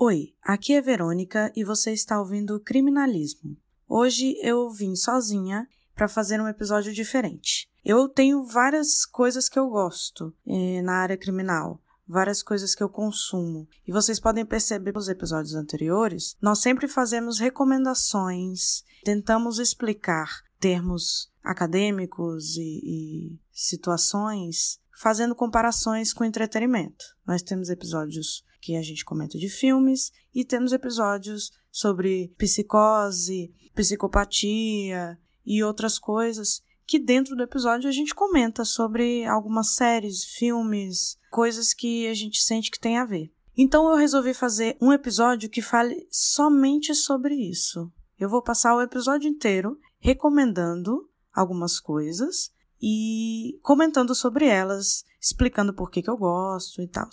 Oi, aqui é Verônica e você está ouvindo Criminalismo. Hoje eu vim sozinha para fazer um episódio diferente. Eu tenho várias coisas que eu gosto eh, na área criminal, várias coisas que eu consumo. E vocês podem perceber nos episódios anteriores, nós sempre fazemos recomendações, tentamos explicar termos acadêmicos e, e situações, fazendo comparações com entretenimento. Nós temos episódios que a gente comenta de filmes, e temos episódios sobre psicose, psicopatia e outras coisas que dentro do episódio a gente comenta sobre algumas séries, filmes, coisas que a gente sente que tem a ver. Então eu resolvi fazer um episódio que fale somente sobre isso. Eu vou passar o episódio inteiro recomendando algumas coisas e comentando sobre elas, explicando por que, que eu gosto e tal.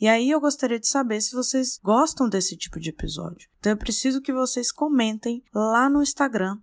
E aí eu gostaria de saber se vocês gostam desse tipo de episódio. Então eu preciso que vocês comentem lá no Instagram,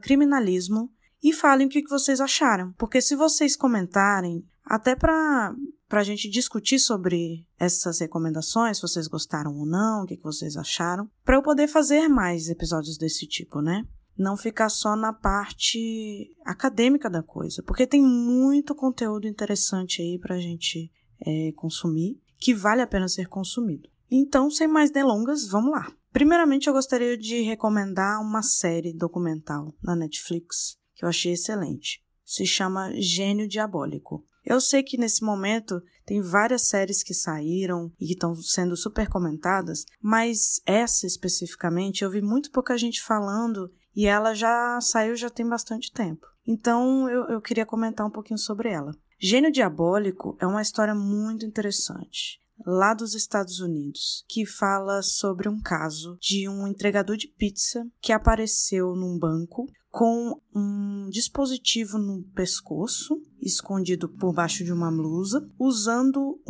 criminalismo, e falem o que, que vocês acharam. Porque se vocês comentarem, até para para a gente discutir sobre essas recomendações, se vocês gostaram ou não, o que, que vocês acharam, para eu poder fazer mais episódios desse tipo, né? Não ficar só na parte acadêmica da coisa, porque tem muito conteúdo interessante aí para a gente é, consumir, que vale a pena ser consumido. Então, sem mais delongas, vamos lá. Primeiramente, eu gostaria de recomendar uma série documental na Netflix que eu achei excelente. Se chama Gênio Diabólico. Eu sei que nesse momento tem várias séries que saíram e que estão sendo super comentadas, mas essa especificamente eu vi muito pouca gente falando e ela já saiu já tem bastante tempo. Então eu, eu queria comentar um pouquinho sobre ela. Gênio Diabólico é uma história muito interessante lá dos Estados Unidos, que fala sobre um caso de um entregador de pizza que apareceu num banco com um dispositivo no pescoço, escondido por baixo de uma blusa, usando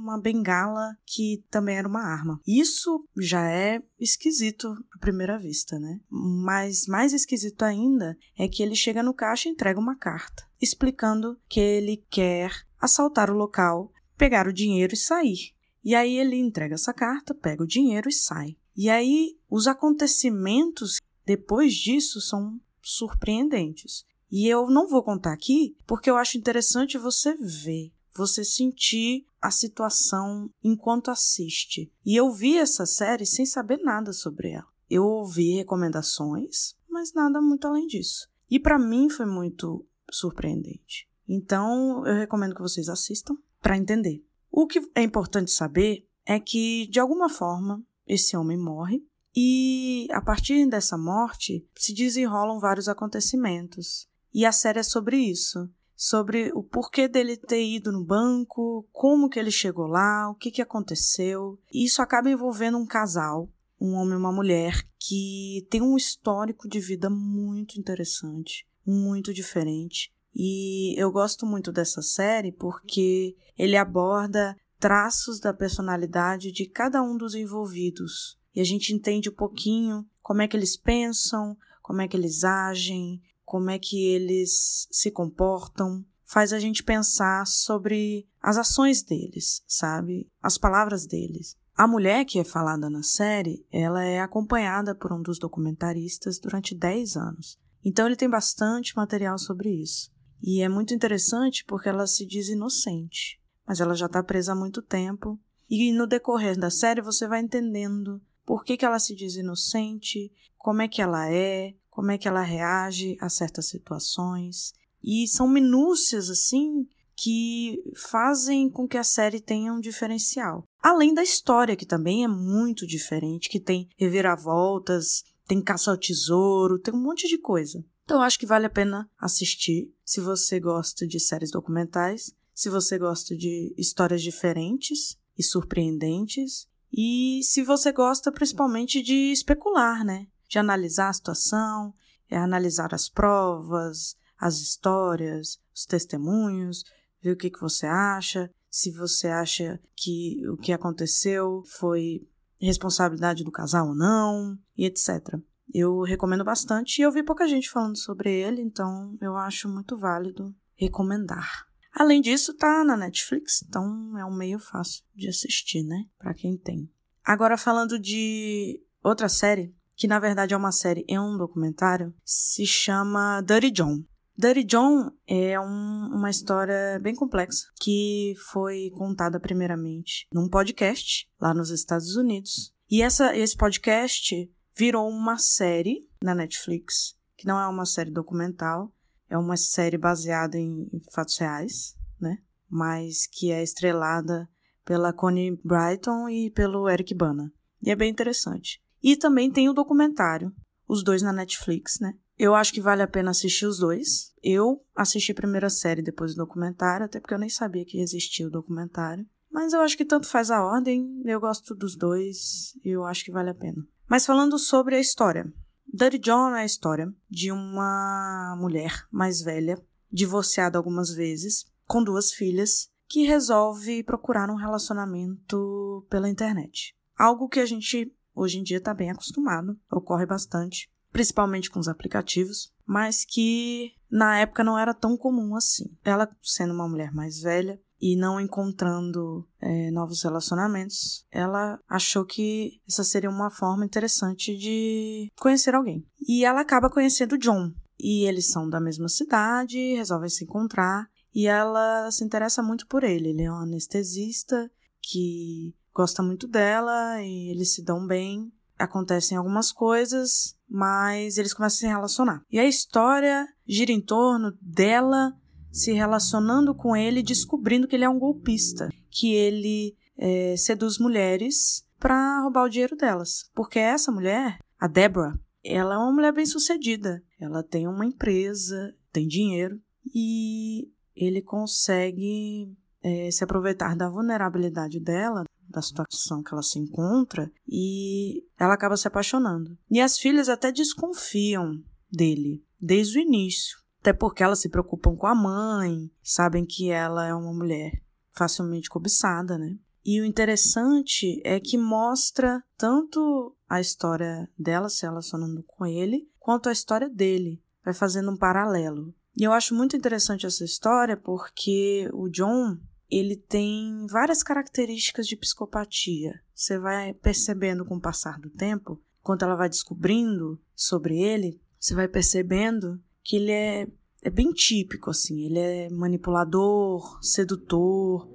uma bengala que também era uma arma. Isso já é esquisito à primeira vista, né? Mas mais esquisito ainda é que ele chega no caixa e entrega uma carta explicando que ele quer assaltar o local, pegar o dinheiro e sair. E aí ele entrega essa carta, pega o dinheiro e sai. E aí os acontecimentos depois disso são surpreendentes. E eu não vou contar aqui porque eu acho interessante você ver, você sentir a situação enquanto assiste. E eu vi essa série sem saber nada sobre ela. Eu ouvi recomendações, mas nada muito além disso. E para mim foi muito surpreendente. Então, eu recomendo que vocês assistam para entender. O que é importante saber é que, de alguma forma, esse homem morre e a partir dessa morte se desenrolam vários acontecimentos. E a série é sobre isso, sobre o porquê dele ter ido no banco, como que ele chegou lá, o que que aconteceu. Isso acaba envolvendo um casal, um homem e uma mulher que tem um histórico de vida muito interessante, muito diferente. E eu gosto muito dessa série porque ele aborda traços da personalidade de cada um dos envolvidos e a gente entende um pouquinho como é que eles pensam, como é que eles agem, como é que eles se comportam, faz a gente pensar sobre as ações deles, sabe? As palavras deles. A mulher que é falada na série, ela é acompanhada por um dos documentaristas durante 10 anos. Então ele tem bastante material sobre isso. E é muito interessante porque ela se diz inocente, mas ela já está presa há muito tempo. E no decorrer da série você vai entendendo por que, que ela se diz inocente, como é que ela é, como é que ela reage a certas situações. E são minúcias assim que fazem com que a série tenha um diferencial. Além da história, que também é muito diferente, que tem reviravoltas, tem caça ao tesouro, tem um monte de coisa. Então acho que vale a pena assistir se você gosta de séries documentais, se você gosta de histórias diferentes e surpreendentes e se você gosta principalmente de especular, né? De analisar a situação, é analisar as provas, as histórias, os testemunhos, ver o que, que você acha, se você acha que o que aconteceu foi responsabilidade do casal ou não, e etc. Eu recomendo bastante e eu vi pouca gente falando sobre ele, então eu acho muito válido recomendar. Além disso, tá na Netflix, então é um meio fácil de assistir, né? Para quem tem. Agora falando de outra série, que na verdade é uma série e um documentário, se chama Dirty John. Dirty John é um, uma história bem complexa que foi contada primeiramente num podcast lá nos Estados Unidos. E essa, esse podcast virou uma série na Netflix, que não é uma série documental, é uma série baseada em, em fatos reais, né? Mas que é estrelada pela Connie Brighton e pelo Eric Bana. E é bem interessante. E também tem o documentário, os dois na Netflix, né? Eu acho que vale a pena assistir os dois. Eu assisti a primeira série depois do documentário, até porque eu nem sabia que existia o documentário. Mas eu acho que tanto faz a ordem, eu gosto dos dois e eu acho que vale a pena. Mas falando sobre a história. Dirty John é a história de uma mulher mais velha, divorciada algumas vezes, com duas filhas, que resolve procurar um relacionamento pela internet. Algo que a gente hoje em dia está bem acostumado, ocorre bastante principalmente com os aplicativos, mas que na época não era tão comum assim. Ela, sendo uma mulher mais velha e não encontrando é, novos relacionamentos, ela achou que essa seria uma forma interessante de conhecer alguém. E ela acaba conhecendo John. E eles são da mesma cidade, resolvem se encontrar. E ela se interessa muito por ele. Ele é um anestesista que gosta muito dela e eles se dão bem acontecem algumas coisas, mas eles começam a se relacionar. E a história gira em torno dela se relacionando com ele, descobrindo que ele é um golpista, que ele é, seduz mulheres para roubar o dinheiro delas. Porque essa mulher, a Deborah, ela é uma mulher bem sucedida. Ela tem uma empresa, tem dinheiro e ele consegue é, se aproveitar da vulnerabilidade dela, da situação que ela se encontra e ela acaba se apaixonando. E as filhas até desconfiam dele desde o início, até porque elas se preocupam com a mãe, sabem que ela é uma mulher facilmente cobiçada, né? E o interessante é que mostra tanto a história dela se relacionando com ele, quanto a história dele. Vai fazendo um paralelo. E eu acho muito interessante essa história porque o John, ele tem várias características de psicopatia. Você vai percebendo com o passar do tempo, quando ela vai descobrindo sobre ele, você vai percebendo que ele é, é bem típico, assim. Ele é manipulador, sedutor,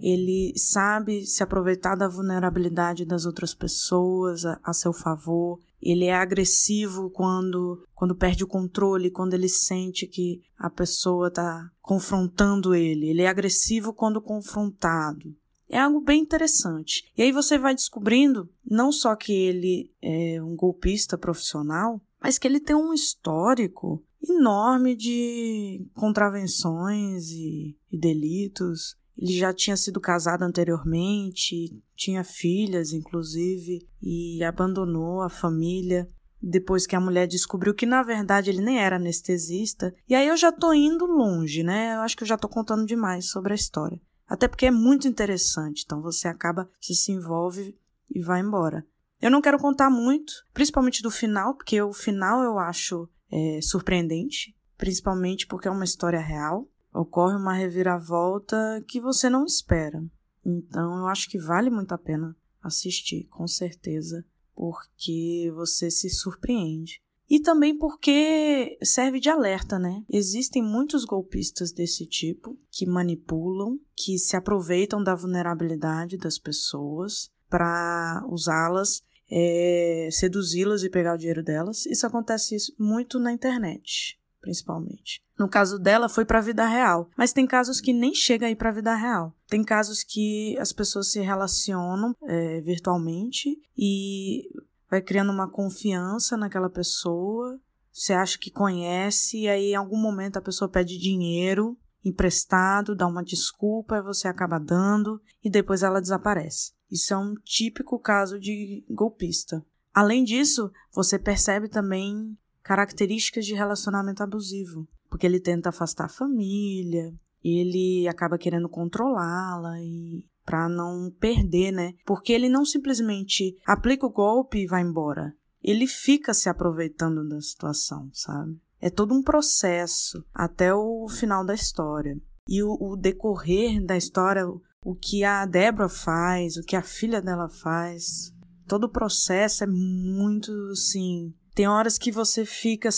ele sabe se aproveitar da vulnerabilidade das outras pessoas a, a seu favor, ele é agressivo quando, quando perde o controle, quando ele sente que a pessoa está confrontando ele. Ele é agressivo quando confrontado. É algo bem interessante. E aí você vai descobrindo não só que ele é um golpista profissional, mas que ele tem um histórico enorme de contravenções e, e delitos. Ele já tinha sido casado anteriormente, tinha filhas, inclusive, e abandonou a família depois que a mulher descobriu que na verdade ele nem era anestesista. E aí eu já tô indo longe, né? Eu acho que eu já tô contando demais sobre a história. Até porque é muito interessante, então você acaba, você se envolve e vai embora. Eu não quero contar muito, principalmente do final, porque o final eu acho é, surpreendente, principalmente porque é uma história real ocorre uma reviravolta que você não espera. Então eu acho que vale muito a pena assistir, com certeza, porque você se surpreende. E também porque serve de alerta, né? Existem muitos golpistas desse tipo que manipulam, que se aproveitam da vulnerabilidade das pessoas para usá-las, é, seduzi-las e pegar o dinheiro delas. Isso acontece muito na internet principalmente. No caso dela, foi para a vida real. Mas tem casos que nem chega aí para a vida real. Tem casos que as pessoas se relacionam é, virtualmente e vai criando uma confiança naquela pessoa. Você acha que conhece, e aí em algum momento a pessoa pede dinheiro emprestado, dá uma desculpa, você acaba dando e depois ela desaparece. Isso é um típico caso de golpista. Além disso, você percebe também características de relacionamento abusivo, porque ele tenta afastar a família, ele acaba querendo controlá-la e para não perder, né? Porque ele não simplesmente aplica o golpe e vai embora. Ele fica se aproveitando da situação, sabe? É todo um processo até o final da história. E o, o decorrer da história, o que a Débora faz, o que a filha dela faz. Todo o processo é muito assim. Tem horas que você fica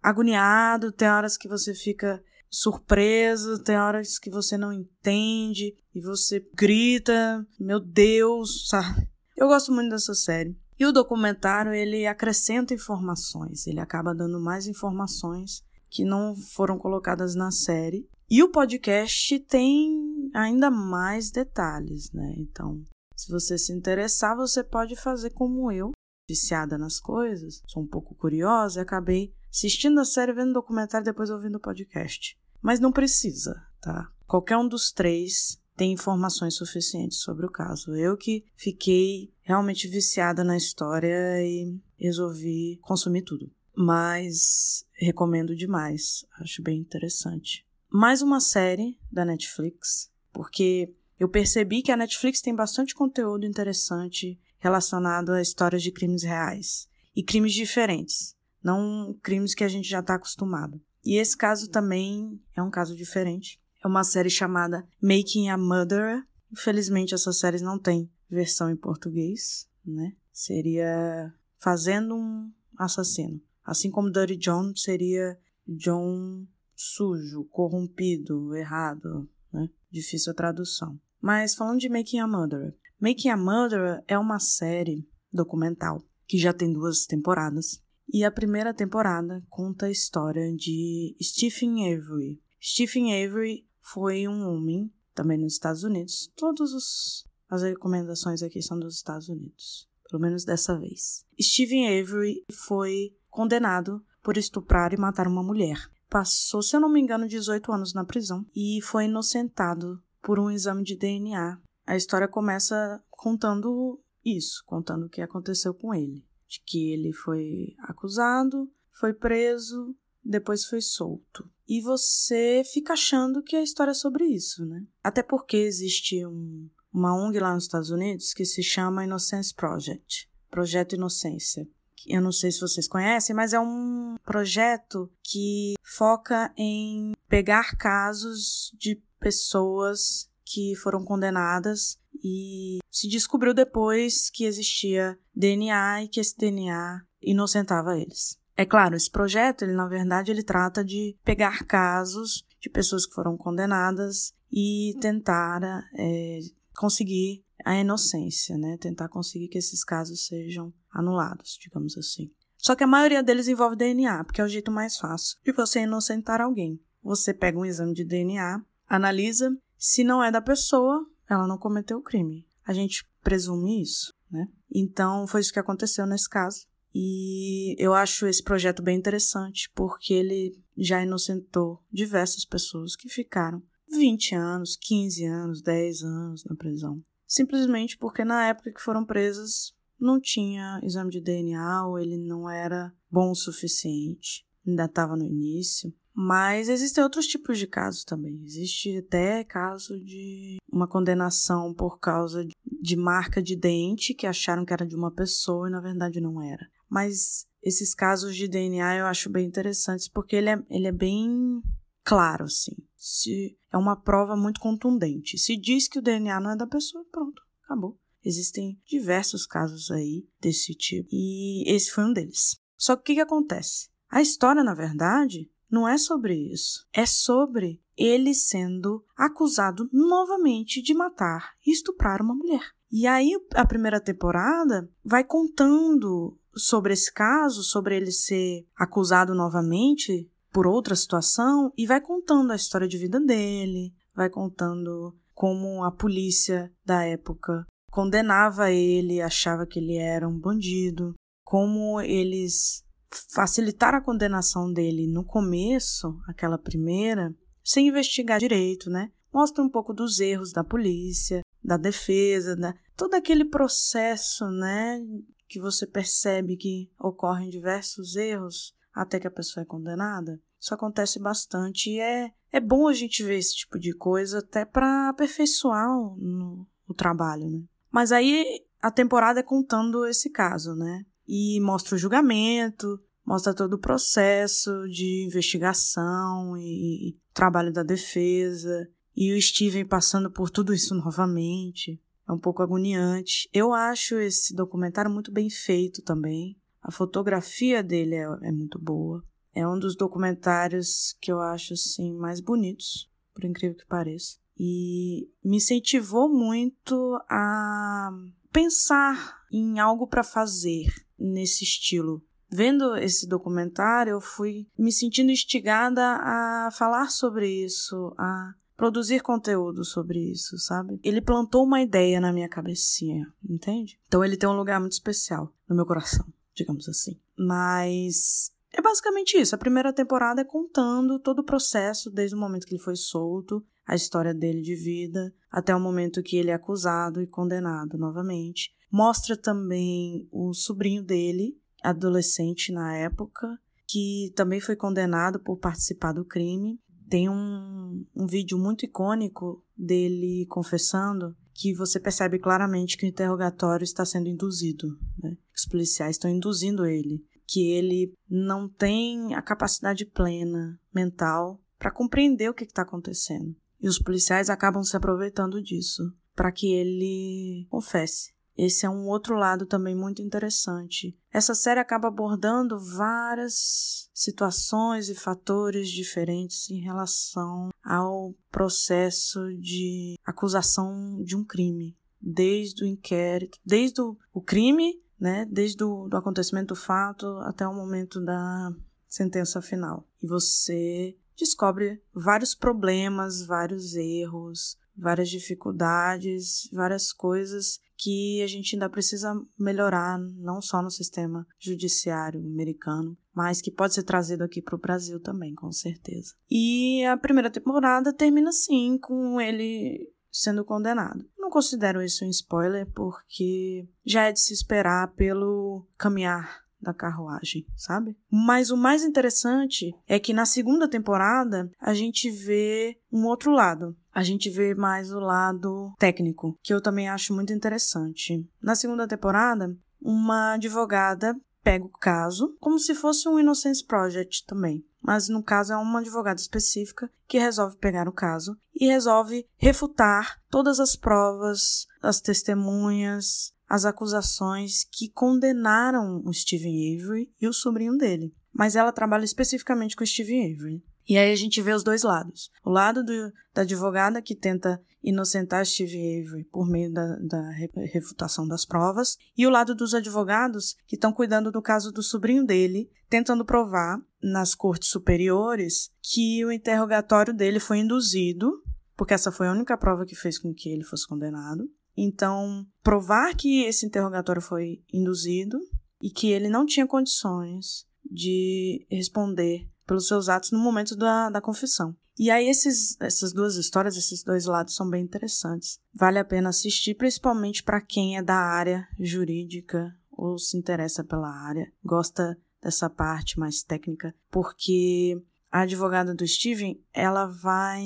agoniado, tem horas que você fica surpreso, tem horas que você não entende e você grita, meu Deus, sabe? Eu gosto muito dessa série. E o documentário, ele acrescenta informações, ele acaba dando mais informações que não foram colocadas na série. E o podcast tem ainda mais detalhes, né? Então, se você se interessar, você pode fazer como eu, viciada nas coisas, sou um pouco curiosa e acabei assistindo a série, vendo o documentário e depois ouvindo o podcast. Mas não precisa, tá? Qualquer um dos três tem informações suficientes sobre o caso. Eu que fiquei realmente viciada na história e resolvi consumir tudo. Mas recomendo demais, acho bem interessante. Mais uma série da Netflix, porque eu percebi que a Netflix tem bastante conteúdo interessante relacionado a histórias de crimes reais e crimes diferentes, não crimes que a gente já está acostumado. E esse caso também é um caso diferente. É uma série chamada Making a Murderer. Infelizmente, essa série não tem versão em português, né? Seria Fazendo um Assassino. Assim como Dirty John seria John sujo, corrompido, errado, né? Difícil a tradução. Mas falando de Making a Murderer. Making a Murderer é uma série documental que já tem duas temporadas. E a primeira temporada conta a história de Stephen Avery. Stephen Avery foi um homem, também nos Estados Unidos. Todas as recomendações aqui são dos Estados Unidos, pelo menos dessa vez. Stephen Avery foi condenado por estuprar e matar uma mulher. Passou, se eu não me engano, 18 anos na prisão e foi inocentado por um exame de DNA. A história começa contando isso, contando o que aconteceu com ele. De que ele foi acusado, foi preso, depois foi solto. E você fica achando que a história é sobre isso, né? Até porque existe um, uma ONG lá nos Estados Unidos que se chama Innocence Project Projeto Inocência. Eu não sei se vocês conhecem, mas é um projeto que foca em pegar casos de pessoas que foram condenadas e se descobriu depois que existia DNA e que esse DNA inocentava eles. É claro, esse projeto, ele na verdade, ele trata de pegar casos de pessoas que foram condenadas e tentar é, conseguir a inocência, né? Tentar conseguir que esses casos sejam anulados, digamos assim. Só que a maioria deles envolve DNA, porque é o jeito mais fácil de você inocentar alguém. Você pega um exame de DNA, analisa, se não é da pessoa, ela não cometeu o crime. A gente presume isso, né? Então foi isso que aconteceu nesse caso. E eu acho esse projeto bem interessante porque ele já inocentou diversas pessoas que ficaram 20 anos, 15 anos, 10 anos na prisão. Simplesmente porque na época que foram presas não tinha exame de DNA ou ele não era bom o suficiente. Ainda estava no início. Mas existem outros tipos de casos também. Existe até caso de uma condenação por causa de marca de dente que acharam que era de uma pessoa e na verdade não era. Mas esses casos de DNA eu acho bem interessantes porque ele é, ele é bem claro, assim. Se é uma prova muito contundente. Se diz que o DNA não é da pessoa, pronto, acabou. Existem diversos casos aí desse tipo e esse foi um deles. Só que o que, que acontece? A história, na verdade, não é sobre isso. É sobre ele sendo acusado novamente de matar e estuprar uma mulher. E aí a primeira temporada vai contando sobre esse caso, sobre ele ser acusado novamente por outra situação e vai contando a história de vida dele, vai contando como a polícia da época condenava ele, achava que ele era um bandido, como eles facilitaram a condenação dele no começo, aquela primeira, sem investigar direito, né? Mostra um pouco dos erros da polícia, da defesa, né? todo aquele processo, né, que você percebe que ocorrem diversos erros até que a pessoa é condenada. Isso acontece bastante e é, é bom a gente ver esse tipo de coisa até para aperfeiçoar o, no, o trabalho, né? Mas aí a temporada é contando esse caso, né? E mostra o julgamento, mostra todo o processo de investigação e, trabalho da defesa. e o Steven passando por tudo isso novamente. É um pouco agoniante. Eu acho esse documentário muito bem feito também. A fotografia dele é, é muito boa. É um dos documentários que eu acho assim mais bonitos, por incrível que pareça. E me incentivou muito a pensar em algo para fazer nesse estilo. Vendo esse documentário, eu fui me sentindo instigada a falar sobre isso, a produzir conteúdo sobre isso, sabe? Ele plantou uma ideia na minha cabecinha, entende? Então ele tem um lugar muito especial no meu coração, digamos assim. Mas é basicamente isso. A primeira temporada é contando todo o processo, desde o momento que ele foi solto, a história dele de vida, até o momento que ele é acusado e condenado novamente. Mostra também o sobrinho dele, adolescente na época, que também foi condenado por participar do crime. Tem um, um vídeo muito icônico dele confessando que você percebe claramente que o interrogatório está sendo induzido. Né? Os policiais estão induzindo ele, que ele não tem a capacidade plena mental para compreender o que está acontecendo. E os policiais acabam se aproveitando disso para que ele confesse. Esse é um outro lado também muito interessante. Essa série acaba abordando várias situações e fatores diferentes em relação ao processo de acusação de um crime, desde o inquérito, desde o crime, né, desde o acontecimento do fato até o momento da sentença final. E você descobre vários problemas, vários erros, várias dificuldades, várias coisas que a gente ainda precisa melhorar, não só no sistema judiciário americano, mas que pode ser trazido aqui para o Brasil também, com certeza. E a primeira temporada termina assim, com ele sendo condenado. Não considero isso um spoiler, porque já é de se esperar pelo caminhar da carruagem, sabe? Mas o mais interessante é que na segunda temporada a gente vê um outro lado. A gente vê mais o lado técnico, que eu também acho muito interessante. Na segunda temporada, uma advogada pega o caso como se fosse um Innocence Project também. Mas no caso é uma advogada específica que resolve pegar o caso e resolve refutar todas as provas, as testemunhas, as acusações que condenaram o Steven Avery e o sobrinho dele. Mas ela trabalha especificamente com o Steven Avery. E aí a gente vê os dois lados. O lado do, da advogada que tenta inocentar Steve Avery por meio da, da, refutação das provas, e o lado dos advogados que estão cuidando do caso do sobrinho dele, tentando provar nas cortes superiores que o interrogatório dele foi induzido, porque essa foi a única prova que fez com que ele fosse condenado, então, provar que esse interrogatório foi induzido e que ele não tinha condições de responder pelos seus atos no momento da, da confissão. E aí, esses, essas duas histórias, esses dois lados são bem interessantes. Vale a pena assistir, principalmente para quem é da área jurídica ou se interessa pela área, gosta dessa parte mais técnica, porque a advogada do Steven, ela vai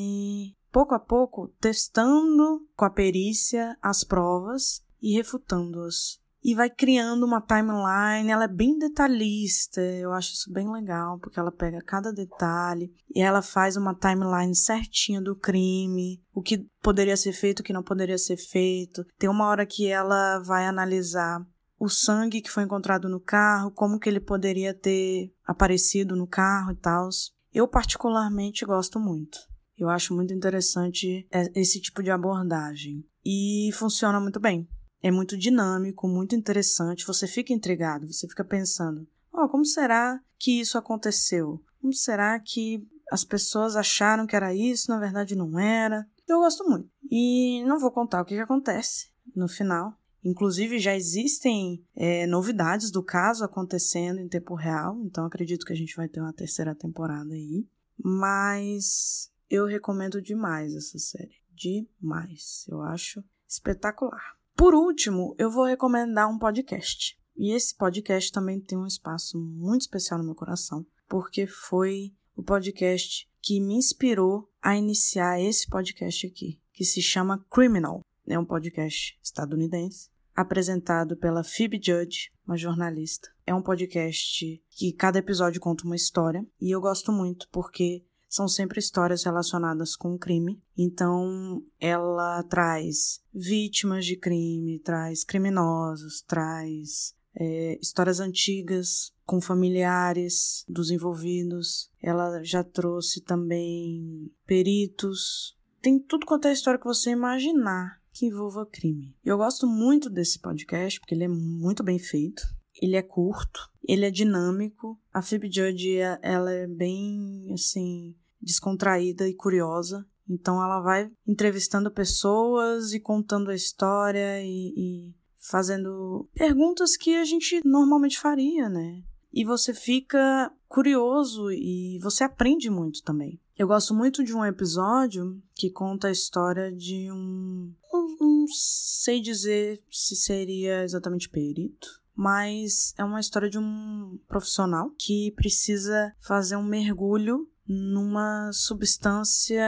pouco a pouco, testando com a perícia as provas e refutando-as. E vai criando uma timeline, ela é bem detalhista, eu acho isso bem legal, porque ela pega cada detalhe e ela faz uma timeline certinha do crime, o que poderia ser feito, o que não poderia ser feito. Tem uma hora que ela vai analisar o sangue que foi encontrado no carro, como que ele poderia ter aparecido no carro e tal. Eu particularmente gosto muito. Eu acho muito interessante é, esse tipo de abordagem. E funciona muito bem. É muito dinâmico, muito interessante. Você fica intrigado, você fica pensando: oh, como será que isso aconteceu? Como será que as pessoas acharam que era isso, na verdade não era? Eu gosto muito. E não vou contar o que, que acontece no final. Inclusive, já existem é, novidades do caso acontecendo em tempo real, então acredito que a gente vai ter uma terceira temporada aí. Mas eu recomendo demais essa série. Demais. Eu acho espetacular. Por último, eu vou recomendar um podcast. E esse podcast também tem um espaço muito especial no meu coração, porque foi o podcast que me inspirou a iniciar esse podcast aqui, que se chama Criminal. É um podcast estadunidense, apresentado pela Phoebe Judge, uma jornalista. É um podcast que cada episódio conta uma história, e eu gosto muito porque são sempre histórias relacionadas com crime. Então, ela traz vítimas de crime, traz criminosos, traz é, histórias antigas com familiares dos envolvidos. Ela já trouxe também peritos. Tem tudo quanto é história que você imaginar que envolva crime. Eu gosto muito desse podcast porque ele é muito bem feito. Ele é curto, ele é dinâmico. A Phoebe Judge, ela é bem, assim, descontraída e curiosa. Então ela vai entrevistando pessoas e contando a história e, e fazendo perguntas que a gente normalmente faria, né? E você fica curioso e você aprende muito também. Eu gosto muito de um episódio que conta a história de um. Não, não sei dizer se seria exatamente perito, mas é uma história de um profissional que precisa fazer um mergulho numa substância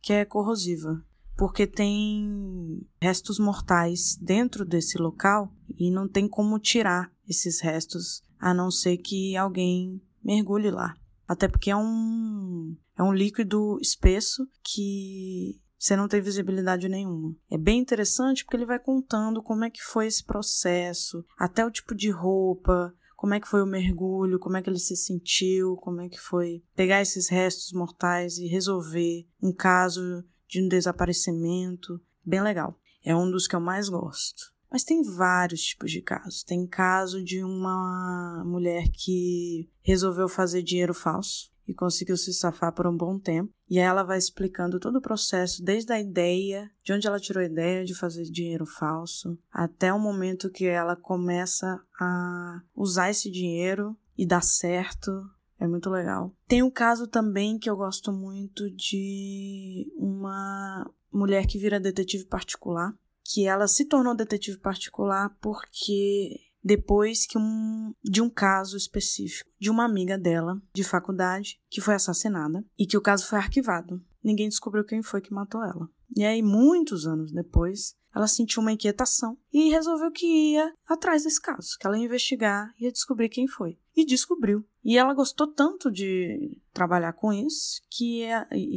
que é corrosiva, porque tem restos mortais dentro desse local e não tem como tirar esses restos a não ser que alguém mergulhe lá. Até porque é um é um líquido espesso que você não tem visibilidade nenhuma. É bem interessante porque ele vai contando como é que foi esse processo, até o tipo de roupa, como é que foi o mergulho, como é que ele se sentiu, como é que foi pegar esses restos mortais e resolver um caso de um desaparecimento. Bem legal. É um dos que eu mais gosto. Mas tem vários tipos de casos. Tem caso de uma mulher que resolveu fazer dinheiro falso e conseguiu se safar por um bom tempo. E ela vai explicando todo o processo, desde a ideia, de onde ela tirou a ideia de fazer dinheiro falso, até o momento que ela começa a usar esse dinheiro e dá certo. É muito legal. Tem um caso também que eu gosto muito de uma mulher que vira detetive particular, que ela se tornou detetive particular porque depois que um, de um caso específico de uma amiga dela de faculdade que foi assassinada e que o caso foi arquivado. Ninguém descobriu quem foi que matou ela. E aí, muitos anos depois, ela sentiu uma inquietação e resolveu que ia atrás desse caso, que ela ia investigar e ia descobrir quem foi. E descobriu. E ela gostou tanto de trabalhar com isso, que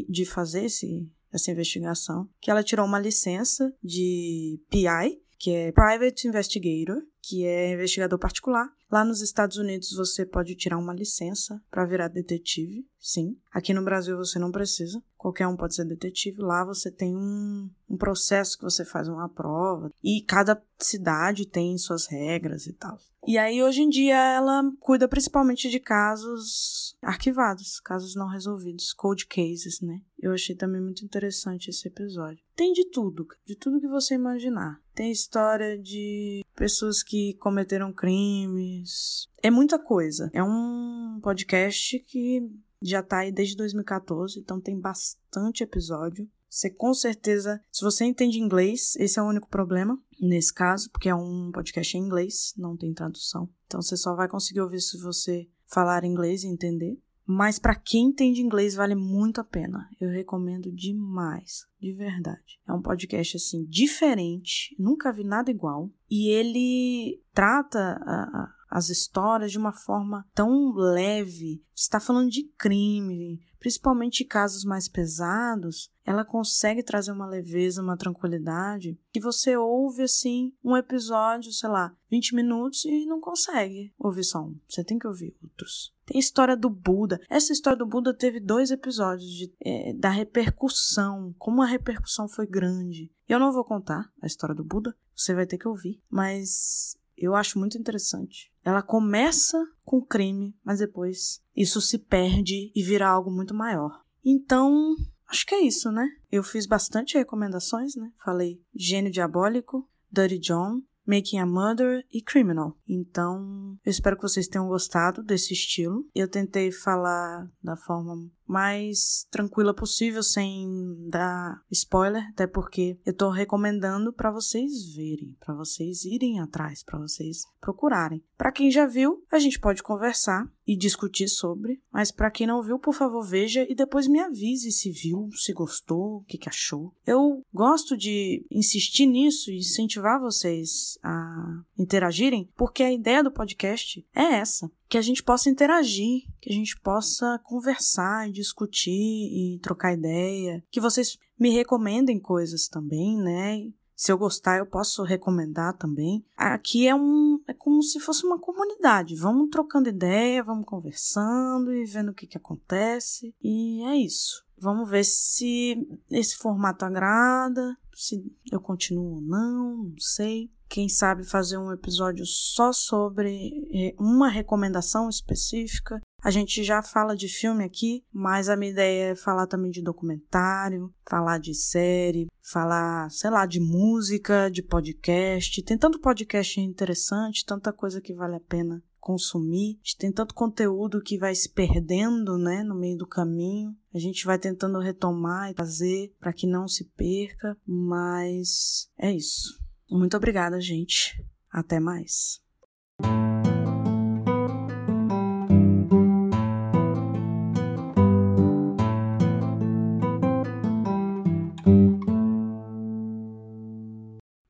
de fazer esse, essa investigação, que ela tirou uma licença de PI, que é Private Investigator, que é investigador particular. Lá nos Estados Unidos você pode tirar uma licença para virar detetive, sim. Aqui no Brasil você não precisa, qualquer um pode ser detetive. Lá você tem um, um processo que você faz uma prova e cada cidade tem suas regras e tal. E aí hoje em dia ela cuida principalmente de casos arquivados, casos não resolvidos, cold cases, né? Eu achei também muito interessante esse episódio. Tem de tudo, de tudo que você imaginar. Tem história de pessoas que cometeram crimes. É muita coisa. É um podcast que já tá aí desde 2014, então tem bastante episódio. Você com certeza, se você entende inglês, esse é o único problema nesse caso, porque é um podcast em inglês, não tem tradução. Então você só vai conseguir ouvir se você falar inglês e entender. Mas para quem entende inglês vale muito a pena. Eu recomendo demais, de verdade. É um podcast assim diferente, nunca vi nada igual e ele trata a, a, as histórias de uma forma tão leve. Está falando de crime, principalmente casos mais pesados, ela consegue trazer uma leveza, uma tranquilidade, que você ouve assim um episódio, sei lá, 20 minutos e não consegue ouvir só um. Você tem que ouvir outros. Tem a história do Buda. Essa história do Buda teve dois episódios de, é, da repercussão, como a repercussão foi grande. Eu não vou contar a história do Buda, você vai ter que ouvir, mas eu acho muito interessante. Ela começa com crime, mas depois isso se perde e vira algo muito maior. Então, acho que é isso, né? Eu fiz bastante recomendações, né? Falei Gênio Diabólico, Dirty John, Making a Murder e Criminal. Então, eu espero que vocês tenham gostado desse estilo. Eu tentei falar da forma mais tranquila possível, sem dar spoiler, até porque eu tô recomendando para vocês verem, para vocês irem atrás, para vocês procurarem. Para quem já viu, a gente pode conversar e discutir sobre, mas para quem não viu, por favor, veja e depois me avise se viu, se gostou, o que, que achou. Eu gosto de insistir nisso e incentivar vocês a interagirem, porque a ideia do podcast é essa que a gente possa interagir, que a gente possa conversar, discutir e trocar ideia, que vocês me recomendem coisas também, né? Se eu gostar, eu posso recomendar também. Aqui é um é como se fosse uma comunidade. Vamos trocando ideia, vamos conversando e vendo o que, que acontece. E é isso. Vamos ver se esse formato agrada, se eu continuo ou não, não sei. Quem sabe fazer um episódio só sobre eh, uma recomendação específica. A gente já fala de filme aqui, mas a minha ideia é falar também de documentário, falar de série, falar, sei lá, de música, de podcast. Tem tanto podcast interessante, tanta coisa que vale a pena consumir. Tem tanto conteúdo que vai se perdendo, né, no meio do caminho. A gente vai tentando retomar e fazer para que não se perca, mas é isso. Muito obrigada, gente. Até mais.